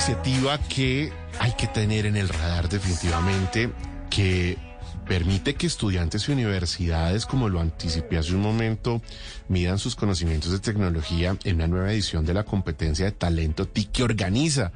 iniciativa que hay que tener en el radar definitivamente, que permite que estudiantes y universidades, como lo anticipé hace un momento, midan sus conocimientos de tecnología en una nueva edición de la competencia de talento TIC que organiza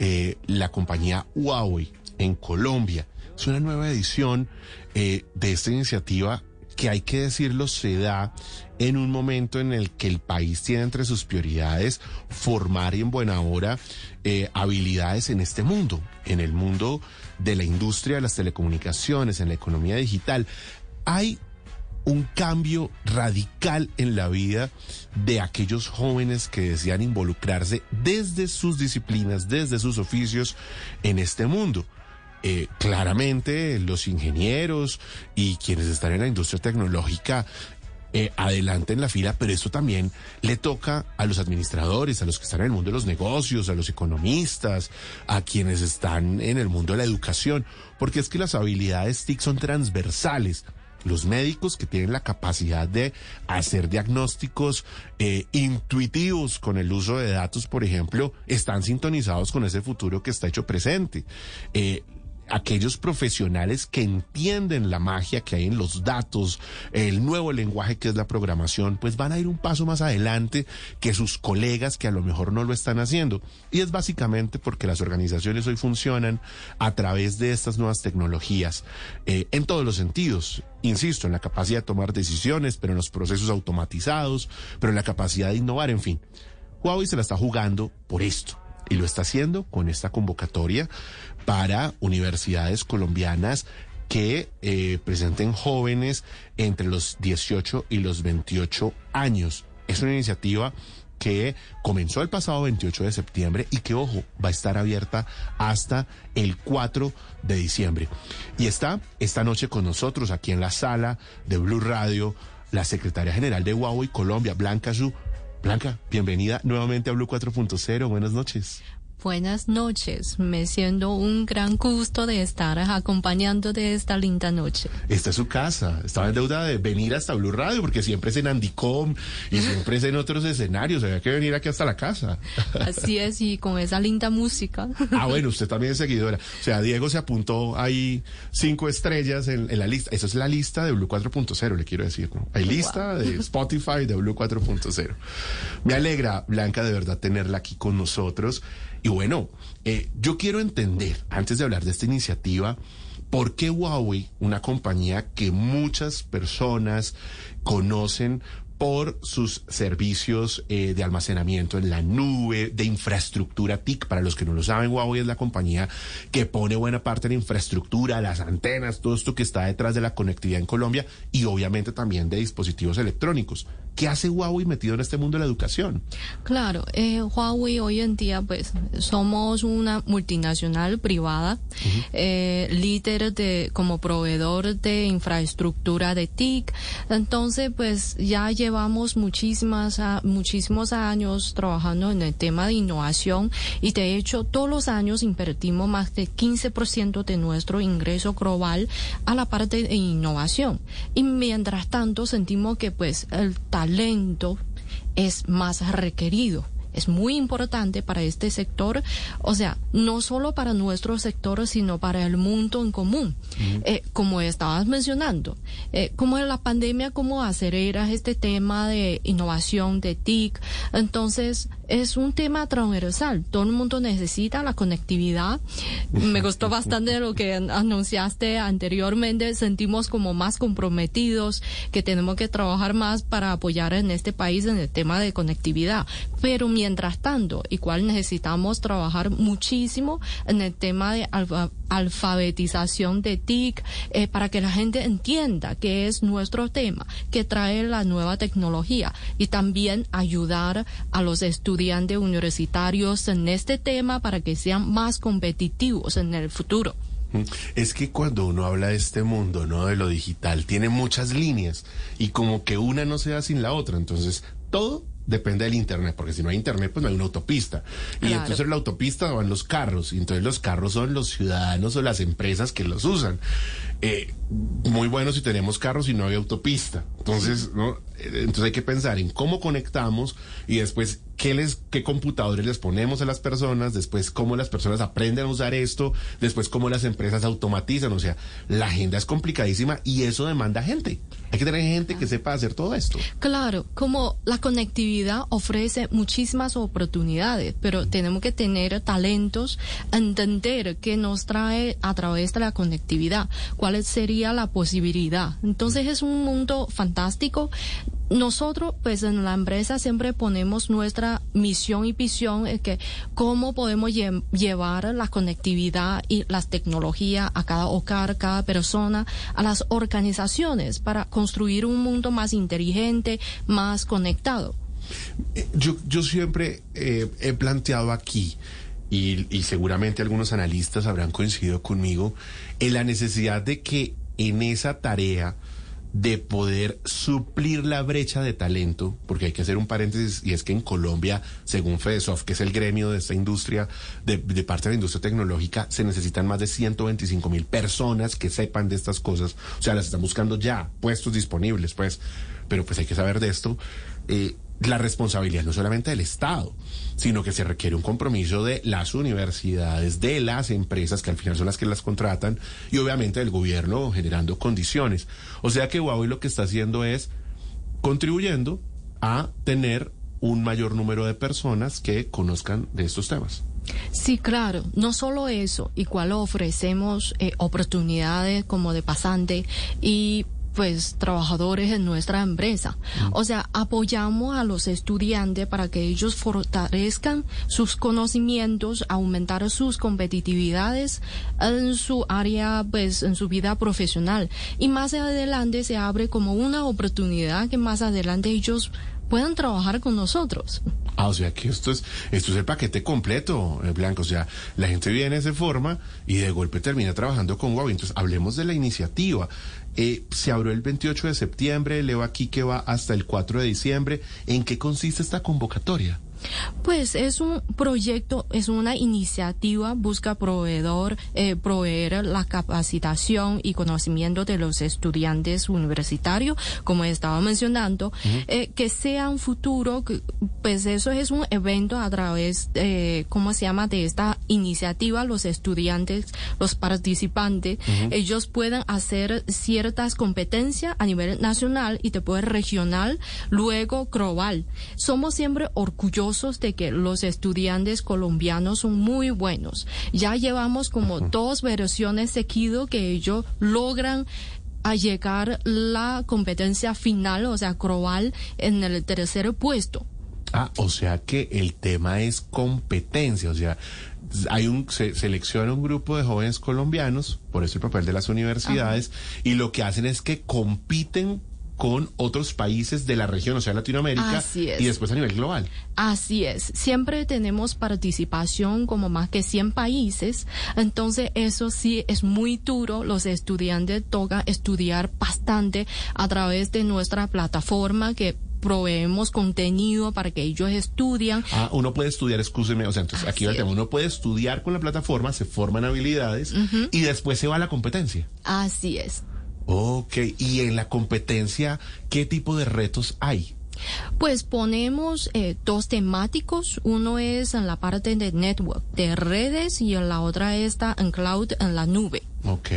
eh, la compañía Huawei en Colombia. Es una nueva edición eh, de esta iniciativa que hay que decirlo se da en un momento en el que el país tiene entre sus prioridades formar y en buena hora eh, habilidades en este mundo, en el mundo de la industria de las telecomunicaciones, en la economía digital. Hay un cambio radical en la vida de aquellos jóvenes que desean involucrarse desde sus disciplinas, desde sus oficios en este mundo. Eh, claramente los ingenieros y quienes están en la industria tecnológica eh, adelante en la fila, pero eso también le toca a los administradores, a los que están en el mundo de los negocios, a los economistas, a quienes están en el mundo de la educación, porque es que las habilidades TIC son transversales. Los médicos que tienen la capacidad de hacer diagnósticos eh, intuitivos con el uso de datos, por ejemplo, están sintonizados con ese futuro que está hecho presente. Eh, aquellos profesionales que entienden la magia que hay en los datos, el nuevo lenguaje que es la programación, pues van a ir un paso más adelante que sus colegas que a lo mejor no lo están haciendo. Y es básicamente porque las organizaciones hoy funcionan a través de estas nuevas tecnologías eh, en todos los sentidos. Insisto, en la capacidad de tomar decisiones, pero en los procesos automatizados, pero en la capacidad de innovar, en fin. Huawei se la está jugando por esto y lo está haciendo con esta convocatoria para universidades colombianas que eh, presenten jóvenes entre los 18 y los 28 años. Es una iniciativa que comenzó el pasado 28 de septiembre y que, ojo, va a estar abierta hasta el 4 de diciembre. Y está esta noche con nosotros aquí en la sala de Blue Radio la secretaria general de Huawei Colombia, Blanca Zhu. Blanca, bienvenida nuevamente a Blue 4.0. Buenas noches. Buenas noches, me siento un gran gusto de estar acompañando de esta linda noche. Esta es su casa, estaba en deuda de venir hasta Blue Radio porque siempre es en Andicom y siempre es en otros escenarios, había que venir aquí hasta la casa. Así es, y con esa linda música. Ah, bueno, usted también es seguidora. O sea, Diego se apuntó ahí cinco estrellas en, la lista. Esa es la lista de Blue 4.0, le quiero decir. Hay lista de Spotify de Blue 4.0. Me alegra, Blanca, de verdad tenerla aquí con nosotros. Y bueno, eh, yo quiero entender, antes de hablar de esta iniciativa, ¿Por qué Huawei, una compañía que muchas personas conocen por sus servicios eh, de almacenamiento en la nube, de infraestructura TIC. Para los que no lo saben, Huawei es la compañía que pone buena parte de la infraestructura, las antenas, todo esto que está detrás de la conectividad en Colombia y obviamente también de dispositivos electrónicos. ¿Qué hace Huawei metido en este mundo de la educación? Claro, eh, Huawei hoy en día pues somos una multinacional privada, eh, líder de como proveedor de infraestructura de TIC. Entonces pues ya llevamos muchísimas muchísimos años trabajando en el tema de innovación y de hecho todos los años invertimos más de 15% de nuestro ingreso global a la parte de innovación. Y mientras tanto sentimos que pues el talento es más requerido es muy importante para este sector, o sea, no solo para nuestro sector, sino para el mundo en común. Eh, como estabas mencionando, eh, como en la pandemia, cómo acelera este tema de innovación, de TIC, entonces es un tema transversal. Todo el mundo necesita la conectividad. Me gustó bastante lo que anunciaste anteriormente. Sentimos como más comprometidos que tenemos que trabajar más para apoyar en este país en el tema de conectividad. Pero mientras tanto, igual necesitamos trabajar muchísimo en el tema de alfabetización de TIC eh, para que la gente entienda que es nuestro tema, que trae la nueva tecnología y también ayudar a los estudiantes universitarios en este tema para que sean más competitivos en el futuro. Es que cuando uno habla de este mundo, ¿no? De lo digital, tiene muchas líneas y como que una no se da sin la otra. Entonces, todo depende del internet, porque si no hay internet, pues no hay una autopista. Y entonces en la autopista van los carros, y entonces los carros son los ciudadanos o las empresas que los usan. Eh, muy bueno si tenemos carros y no hay autopista, Entonces, ¿no? Entonces hay que pensar en cómo conectamos y después qué, les, qué computadores les ponemos a las personas, después cómo las personas aprenden a usar esto, después cómo las empresas automatizan. O sea, la agenda es complicadísima y eso demanda gente. Hay que tener gente que sepa hacer todo esto. Claro, como la conectividad ofrece muchísimas oportunidades, pero tenemos que tener talentos, entender qué nos trae a través de la conectividad, cuál sería la posibilidad. Entonces es un mundo fantástico nosotros, pues en la empresa siempre ponemos nuestra misión y visión es que cómo podemos llevar la conectividad y las tecnologías a cada hogar, cada persona, a las organizaciones para construir un mundo más inteligente, más conectado. Eh, yo, yo siempre eh, he planteado aquí, y seguramente algunos analistas habrán coincidido conmigo, en la necesidad de que en esa tarea, de poder suplir la brecha de talento, porque hay que hacer un paréntesis, y es que en Colombia, según FEDESOF, que es el gremio de esta industria, de, parte de la industria tecnológica, se necesitan más de 125 mil personas que sepan de estas cosas, o sea, las están buscando ya, puestos disponibles, pues, pero pues hay que saber de esto. Eh, la responsabilidad no solamente del Estado, sino que se requiere un compromiso de las universidades, de las empresas, que al final son las que las contratan, y obviamente del gobierno generando condiciones. O sea que Huawei lo que está haciendo es contribuyendo a tener un mayor número de personas que conozcan de estos temas. Sí, claro, no solo eso, igual ofrecemos eh, oportunidades como de pasante y pues trabajadores en nuestra empresa. O sea, apoyamos a los estudiantes para que ellos fortalezcan sus conocimientos, aumentar sus competitividades en su área, pues en su vida profesional. Y más adelante se abre como una oportunidad que más adelante ellos puedan trabajar con nosotros. Ah, o sea que esto es, esto es el paquete completo, eh, Blanco. O sea, la gente viene, se forma y de golpe termina trabajando con Huawei. Entonces, hablemos de la iniciativa. Eh, se abrió el 28 de septiembre, leo aquí que va hasta el 4 de diciembre. ¿En qué consiste esta convocatoria? Pues es un proyecto, es una iniciativa, busca proveedor, eh, proveer la capacitación y conocimiento de los estudiantes universitarios, como estaba mencionando, eh, que sea un futuro, pues eso es un evento a través, eh, ¿cómo se llama?, de esta iniciativa, los estudiantes, los participantes, ellos pueden hacer ciertas competencias a nivel nacional y después regional, luego global. Somos siempre orgullosos de que los estudiantes colombianos son muy buenos. Ya llevamos como dos versiones seguido que ellos logran a llegar la competencia final, o sea, global, en el tercer puesto. Ah, o sea que el tema es competencia, o sea, hay un se selecciona un grupo de jóvenes colombianos, por eso el papel de las universidades, y lo que hacen es que compiten con otros países de la región, o sea, Latinoamérica, y después a nivel global. Así es. Siempre tenemos participación como más que 100 países, entonces eso sí es muy duro. Los estudiantes toca estudiar bastante a través de nuestra plataforma que proveemos contenido para que ellos estudian. Ah, uno puede estudiar, escúcheme, o sea, entonces aquí va el tema, uno puede estudiar con la plataforma, se forman habilidades y después se va a la competencia. Así es. Ok, y en la competencia, ¿qué tipo de retos hay? Pues ponemos eh, dos temáticos. Uno es en la parte de network, de redes, y la otra está en cloud, en la nube. Ok.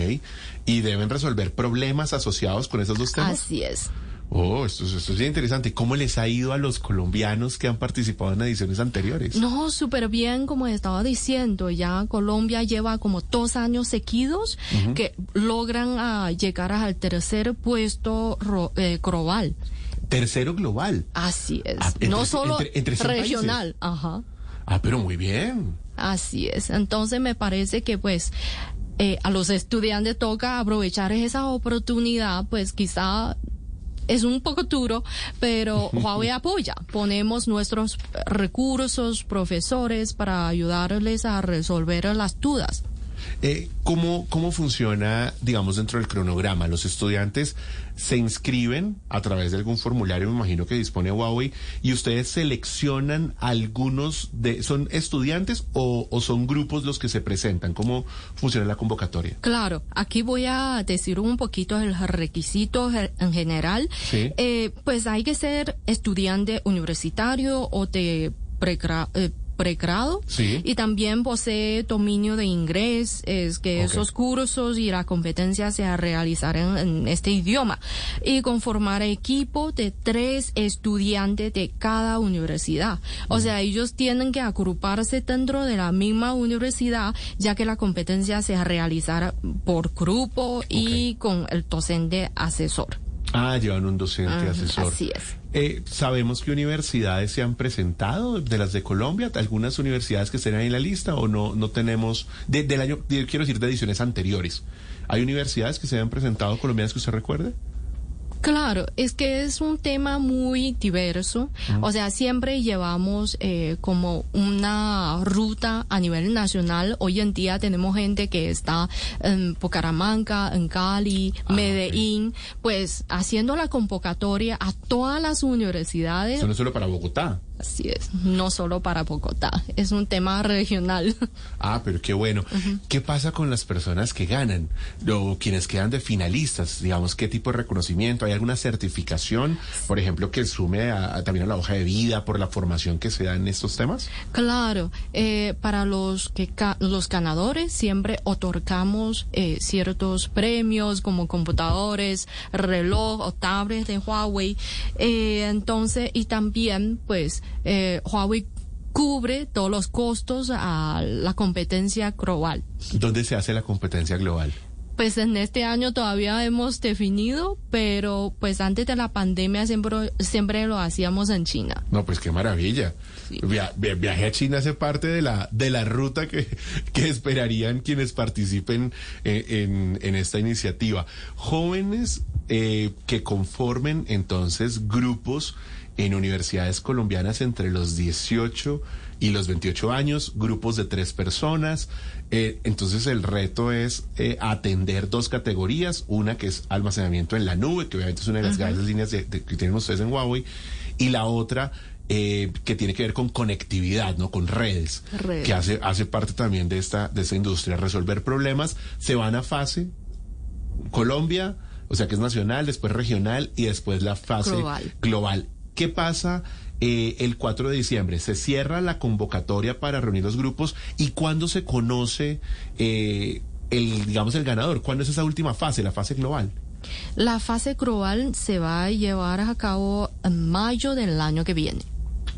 ¿Y deben resolver problemas asociados con esos dos temas? Así es. Oh, esto, esto es interesante. ¿Cómo les ha ido a los colombianos que han participado en ediciones anteriores? No, súper bien, como estaba diciendo. Ya Colombia lleva como dos años seguidos que logran ah, llegar al tercer puesto eh, global. Tercero global. Así es. Ah, no solo regional. Ajá. Ah, pero muy bien. Así es. Entonces me parece que pues eh, a los estudiantes toca aprovechar esa oportunidad, pues quizá es un poco duro, pero Huawei apoya. Ponemos nuestros recursos, profesores, para ayudarles a resolver las dudas. Eh, ¿cómo, ¿Cómo funciona, digamos, dentro del cronograma? Los estudiantes se inscriben a través de algún formulario, me imagino que dispone Huawei, y ustedes seleccionan algunos de, ¿son estudiantes o, o son grupos los que se presentan? ¿Cómo funciona la convocatoria? Claro, aquí voy a decir un poquito el requisito en general. Sí. Eh, pues hay que ser estudiante universitario o de pregra eh, pregrado Sí. y también posee dominio de inglés, es que esos cursos y la competencia se realizarán en este idioma y conformar equipo de tres estudiantes de cada universidad. O sea, ellos tienen que agruparse dentro de la misma universidad ya que la competencia se realizará por grupo y con el docente asesor. Ah, llevan un docente Ajá, asesor. así es. Eh, Sabemos que universidades se han presentado de las de Colombia, algunas universidades que estén ahí en la lista o no, no tenemos, de- del año, de- quiero decir, de ediciones anteriores. ¿Hay universidades que se han presentado colombianas que usted recuerde? Claro, es que es un tema muy diverso. O sea, siempre llevamos eh, como una ruta a nivel nacional. Hoy en día tenemos gente que está en Bucaramanga, en Cali, Ah, Medellín, pues haciendo la convocatoria a todas las universidades. Eso no es solo para Bogotá. Así es, no solo para Bogotá, es un tema regional. Ah, pero qué bueno. ¿Qué pasa con las personas que ganan? O quienes quedan de finalistas, digamos, ¿qué tipo de reconocimiento? ¿Hay alguna certificación, por ejemplo, que sume a- a- también a la hoja de vida por la formación que se da en estos temas? Claro, eh, para los que los ganadores siempre otorgamos eh, ciertos premios como computadores, reloj o tablets de Huawei. Eh, entonces, y también, pues, eh, Huawei cubre todos los costos a la competencia global. ¿Dónde se hace la competencia global? Pues en este año todavía hemos definido, pero pues antes de la pandemia siempre, siempre lo hacíamos en China. No, pues qué maravilla. Sí. Via- via- viaje a China hace parte de la, de la ruta que, que esperarían quienes participen eh, en, en esta iniciativa. Jóvenes eh, que conformen entonces grupos en universidades colombianas entre los 18 y los 28 años, grupos de tres personas. Eh, entonces el reto es eh, atender dos categorías, una que es almacenamiento en la nube, que obviamente es una de las grandes líneas de- de- que tienen ustedes en Huawei, y la otra eh, que tiene que ver con conectividad, ¿no? Con redes, Redes. que hace, hace parte también de esta, de esta industria. Resolver problemas, se van a fase Colombia, o sea que es nacional, después regional y después la fase Global. global. ¿Qué pasa eh, el 4 de diciembre? Se cierra la convocatoria para reunir los grupos y cuándo se conoce eh, el, digamos, el ganador. ¿Cuándo es esa última fase, la fase global? La fase global se va a llevar a cabo en mayo del año que viene.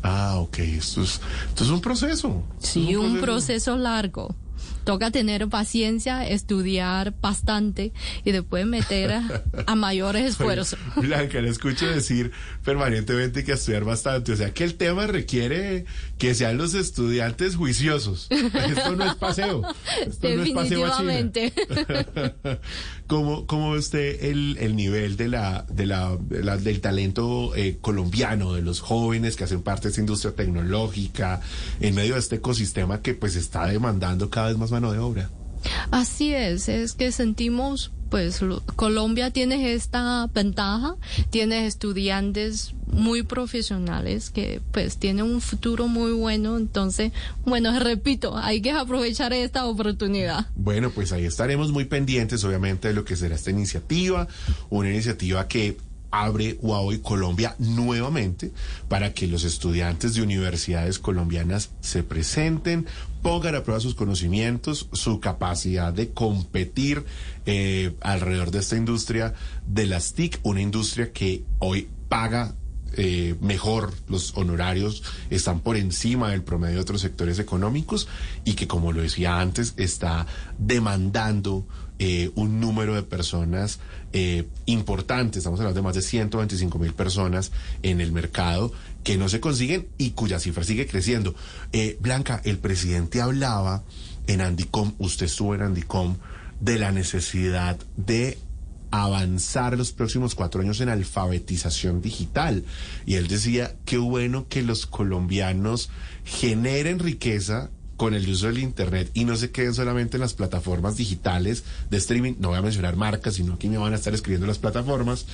Ah, ok. Esto es, esto es un proceso. Sí, un proceso largo. Toca tener paciencia, estudiar bastante y después meter a, a mayores esfuerzos. Blanca, le escucho decir permanentemente que estudiar bastante. O sea, que el tema requiere que sean los estudiantes juiciosos. Esto no es paseo. Esto no es paseo a China. Definitivamente. ¿Cómo, cómo ve usted el, el nivel de la, de la, de la- del talento eh, colombiano, de los jóvenes que hacen parte de esta industria tecnológica, en medio de este ecosistema que pues está demandando cada vez más mano de obra? Así es, es que sentimos, pues lo- Colombia tiene esta ventaja, tiene estudiantes muy profesionales que pues tienen un futuro muy bueno, entonces, bueno, repito, hay que aprovechar esta oportunidad. Bueno, pues ahí estaremos muy pendientes, obviamente, de lo que será esta iniciativa, una iniciativa que abre Huawei Colombia nuevamente para que los estudiantes de universidades colombianas se presenten, pongan a prueba sus conocimientos, su capacidad de competir eh, alrededor de esta industria de las TIC, una industria que hoy paga eh, mejor, los honorarios están por encima del promedio de otros sectores económicos y que, como lo decía antes, está demandando eh, un número de personas eh, importante, estamos hablando de más de 125 mil personas en el mercado que no se consiguen y cuya cifra sigue creciendo. Eh, Blanca, el presidente hablaba en Andicom, usted estuvo en Andicom, de la necesidad de avanzar los próximos cuatro años en alfabetización digital. Y él decía, qué bueno que los colombianos generen riqueza con el uso del Internet y no se queden solamente en las plataformas digitales de streaming, no voy a mencionar marcas, sino que me van a estar escribiendo las plataformas,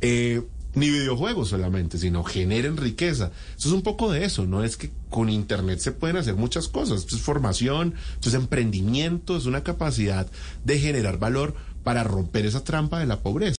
eh, ni videojuegos solamente, sino generen riqueza. Eso es un poco de eso, ¿no? Es que con Internet se pueden hacer muchas cosas. Esto es formación, esto es emprendimiento, es una capacidad de generar valor para romper esa trampa de la pobreza.